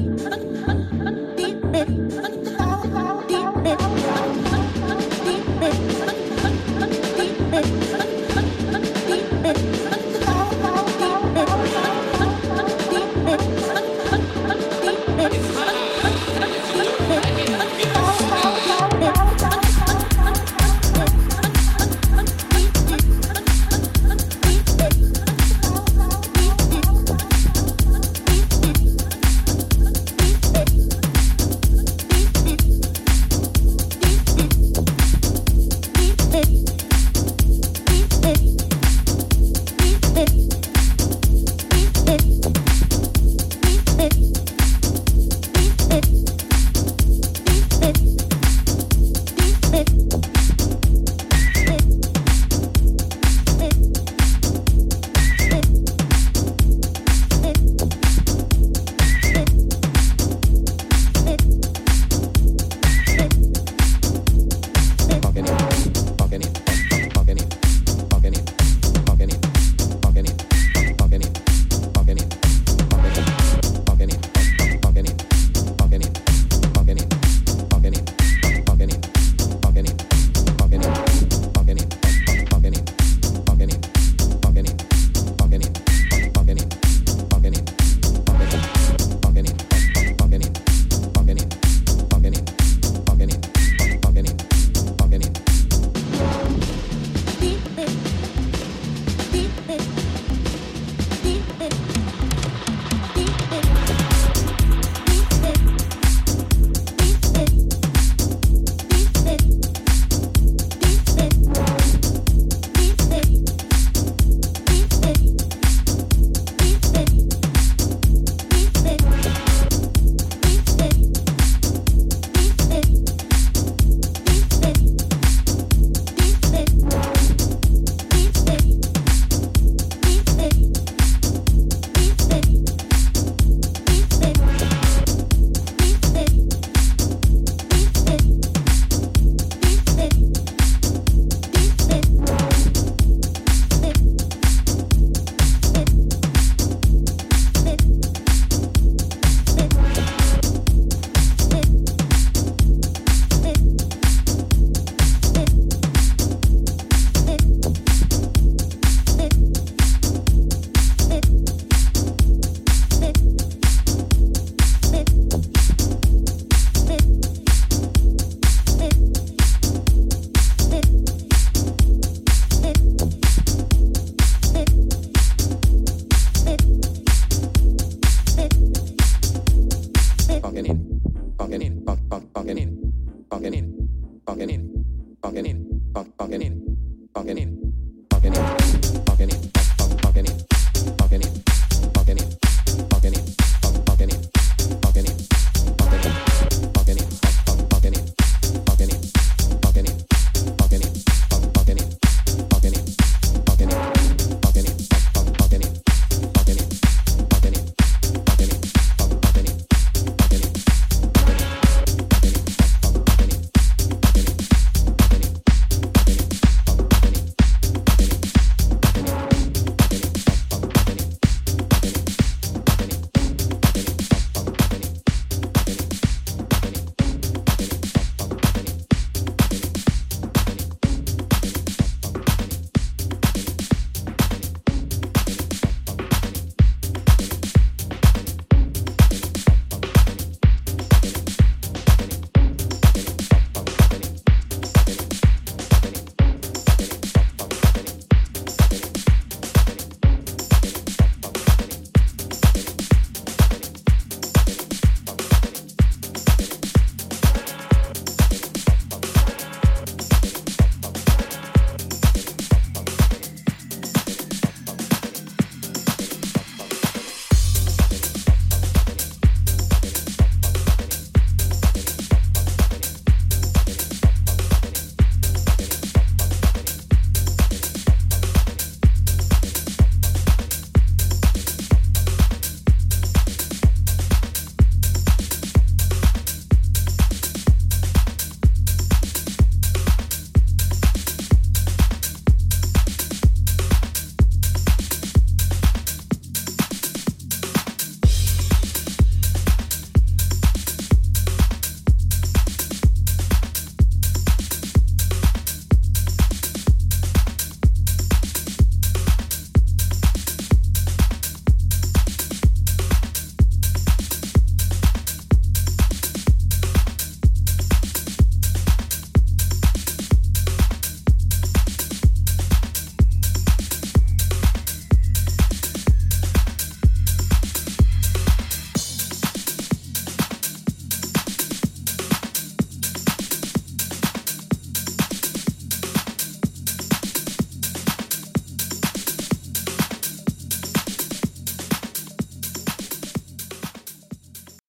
Ha ha ha!